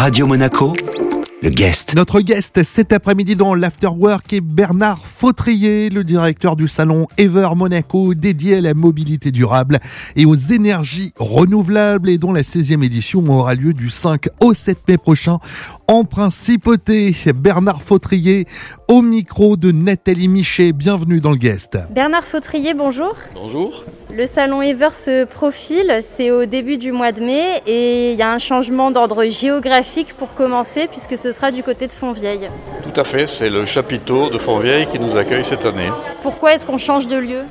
Radio Monaco, le guest. Notre guest cet après-midi dans l'Afterwork est Bernard Fautrier, le directeur du salon Ever Monaco dédié à la mobilité durable et aux énergies renouvelables et dont la 16e édition aura lieu du 5 au 7 mai prochain en principauté. Bernard Fautrier au micro de Nathalie Michet. Bienvenue dans le guest. Bernard Fautrier, bonjour. Bonjour. Le salon Ever se profile, c'est au début du mois de mai et il y a un changement d'ordre géographique pour commencer puisque ce sera du côté de Fontvieille. Tout à fait, c'est le chapiteau de Fontvieille qui nous accueille cette année. Pourquoi est-ce qu'on change de lieu?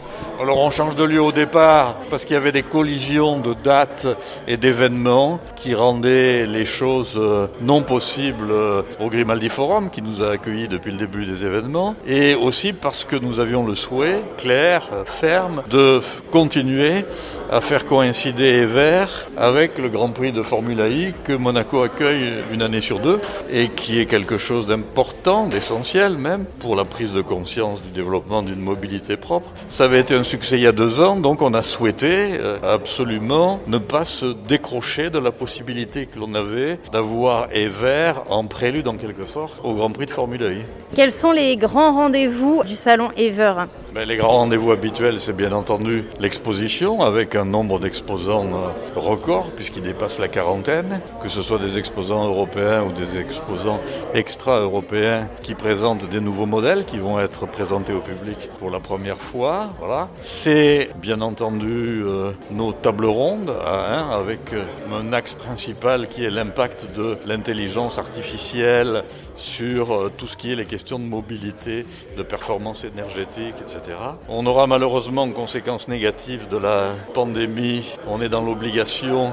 Alors on change de lieu au départ parce qu'il y avait des collisions de dates et d'événements qui rendaient les choses euh, non possibles euh, au Grimaldi Forum qui nous a accueillis depuis le début des événements et aussi parce que nous avions le souhait clair, euh, ferme, de continuer à faire coïncider Ever avec le Grand Prix de Formule I que Monaco accueille une année sur deux et qui est quelque chose d'important, d'essentiel même pour la prise de conscience du développement d'une mobilité propre. Ça avait été un succès il y a deux ans, donc on a souhaité euh, absolument ne pas se décrocher de la possibilité que l'on avait d'avoir Ever en prélude en quelque sorte au Grand Prix de Formule I. Quels sont les grands rendez-vous du salon Ever les grands rendez-vous habituels, c'est bien entendu l'exposition avec un nombre d'exposants euh, record puisqu'il dépasse la quarantaine, que ce soit des exposants européens ou des exposants extra-européens qui présentent des nouveaux modèles qui vont être présentés au public pour la première fois. Voilà. C'est bien entendu euh, nos tables rondes avec euh, un axe principal qui est l'impact de l'intelligence artificielle sur euh, tout ce qui est les questions de mobilité, de performance énergétique, etc. On aura malheureusement conséquences négatives de la pandémie. On est dans l'obligation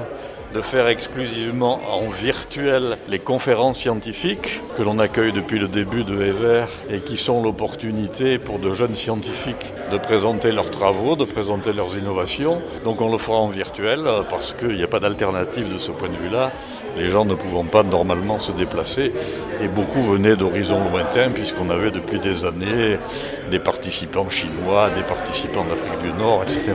de faire exclusivement en virtuel les conférences scientifiques que l'on accueille depuis le début de Ever et qui sont l'opportunité pour de jeunes scientifiques de présenter leurs travaux, de présenter leurs innovations. Donc on le fera en virtuel parce qu'il n'y a pas d'alternative de ce point de vue-là. Les gens ne pouvant pas normalement se déplacer et beaucoup venaient d'horizons lointains puisqu'on avait depuis des années des participants chinois, des participants d'Afrique du Nord, etc.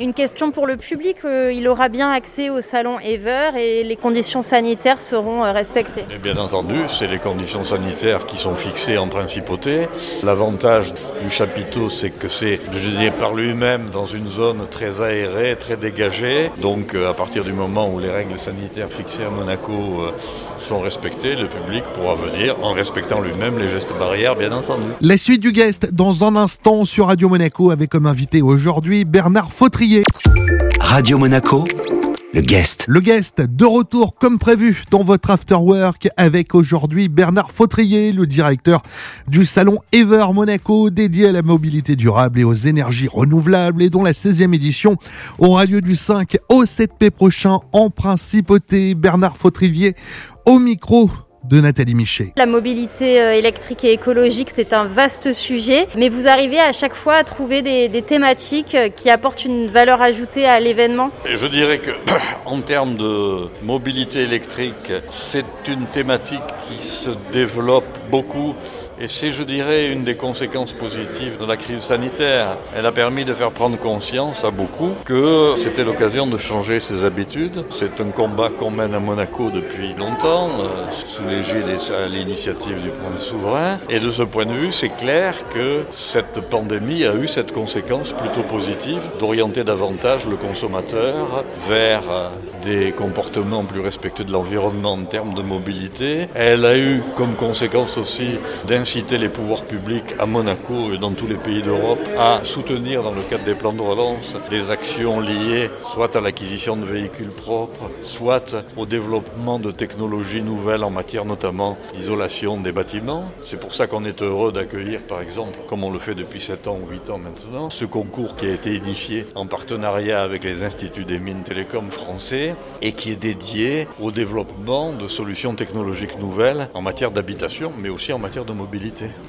Une question pour le public, euh, il aura bien accès au salon Ever et les conditions sanitaires seront euh, respectées et Bien entendu, c'est les conditions sanitaires qui sont fixées en principauté. L'avantage du chapiteau, c'est que c'est, je disais, par lui-même dans une zone très aérée, très dégagée. Donc euh, à partir du moment où les règles sanitaires fixées à Monaco sont respectées, le public pourra venir en respectant lui-même les gestes barrières, bien entendu. La suite du guest dans un instant sur Radio Monaco avec comme invité aujourd'hui Bernard Fautry Radio Monaco, le guest. Le guest de retour comme prévu dans votre afterwork avec aujourd'hui Bernard Fautrier, le directeur du salon Ever Monaco dédié à la mobilité durable et aux énergies renouvelables et dont la 16e édition aura lieu du 5 au 7 mai prochain en principauté. Bernard Fautrier au micro de Nathalie Michet. La mobilité euh, électrique et écologique, c'est un vaste sujet, mais vous arrivez à chaque fois à trouver des, thématiques euh, qui apportent une valeur ajoutée à l'événement Je dirais que en termes de mobilité électrique, c'est une thématique qui se développe beaucoup et c'est, je dirais, une des conséquences positives de la crise sanitaire. Elle a permis de faire prendre conscience à beaucoup que c'était l'occasion de changer ses habitudes. C'est un combat qu'on mène à Monaco depuis longtemps, euh, sous l'égide et l'initiative du point souverain. Et de ce point de vue, c'est clair que cette pandémie a eu cette conséquence plutôt positive d'orienter davantage le consommateur vers euh, des comportements plus respectueux de l'environnement en termes de mobilité. Elle a eu comme conséquence aussi d'inciter les pouvoirs publics à Monaco et dans tous les pays d'Europe à soutenir dans le cadre des plans de relance des actions liées soit à l'acquisition de véhicules propres, soit au développement de technologies nouvelles en matière notamment d'isolation des bâtiments. C'est pour ça qu'on est heureux d'accueillir par exemple, comme on le fait depuis 7 ans ou 8 ans maintenant, ce concours qui a été initié en partenariat avec les instituts des mines télécom français et qui est dédié au développement de solutions technologiques nouvelles en matière d'habitation, mais aussi en matière de mobilité.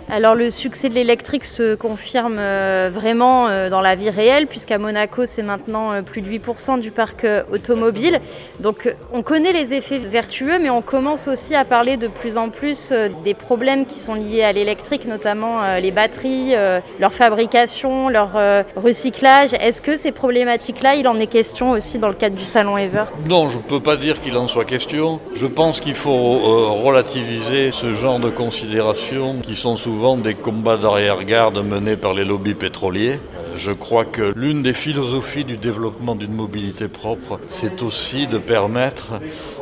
Alors le succès de l'électrique se confirme euh, vraiment euh, dans la vie réelle, puisqu'à Monaco, c'est maintenant euh, plus de 8% du parc automobile. Donc on connaît les effets vertueux, mais on commence aussi à parler de plus en plus des problèmes qui sont liés à l'électrique, notamment les batteries, leur fabrication, leur recyclage. Est-ce que ces problématiques-là, il en est question aussi dans le cadre du salon Ever? Non, je ne peux pas dire qu'il en soit question. Je pense qu'il faut relativiser ce genre de considérations qui sont souvent des combats d'arrière-garde menés par les lobbies pétroliers. Je crois que l'une des philosophies du développement d'une mobilité propre, c'est aussi de permettre,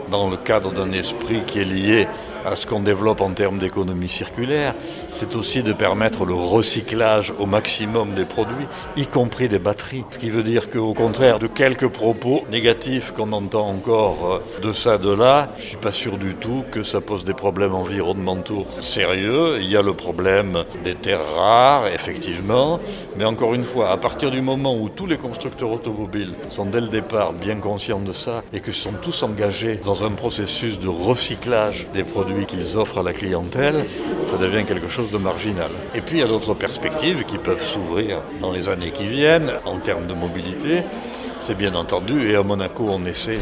dans le cadre d'un esprit qui est lié à ce qu'on développe en termes d'économie circulaire, c'est aussi de permettre le recyclage au maximum des produits, y compris des batteries. Ce qui veut dire qu'au contraire de quelques propos négatifs qu'on entend encore euh, de ça, de là, je suis pas sûr du tout que ça pose des problèmes environnementaux sérieux. Il y a le problème des terres rares, effectivement, mais encore une à partir du moment où tous les constructeurs automobiles sont dès le départ bien conscients de ça et que sont tous engagés dans un processus de recyclage des produits qu'ils offrent à la clientèle, ça devient quelque chose de marginal. Et puis il y a d'autres perspectives qui peuvent s'ouvrir dans les années qui viennent en termes de mobilité. C'est bien entendu, et à Monaco on essaie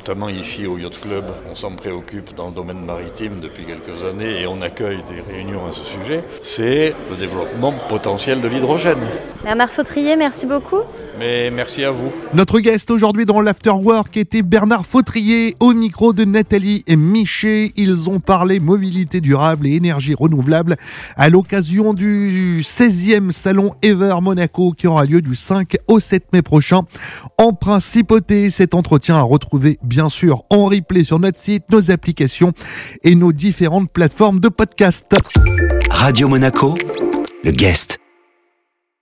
notamment ici au Yacht Club. On s'en préoccupe dans le domaine maritime depuis quelques années et on accueille des réunions à ce sujet. C'est le développement potentiel de l'hydrogène. Bernard Fautrier, merci beaucoup. Mais merci à vous. Notre guest aujourd'hui dans l'Afterwork était Bernard Fautrier au micro de Nathalie et Miché. Ils ont parlé mobilité durable et énergie renouvelable à l'occasion du 16e salon Ever Monaco qui aura lieu du 5 au 7 mai prochain. En principauté, cet entretien à retrouver bien sûr en replay sur notre site, nos applications et nos différentes plateformes de podcast. Radio Monaco, le guest.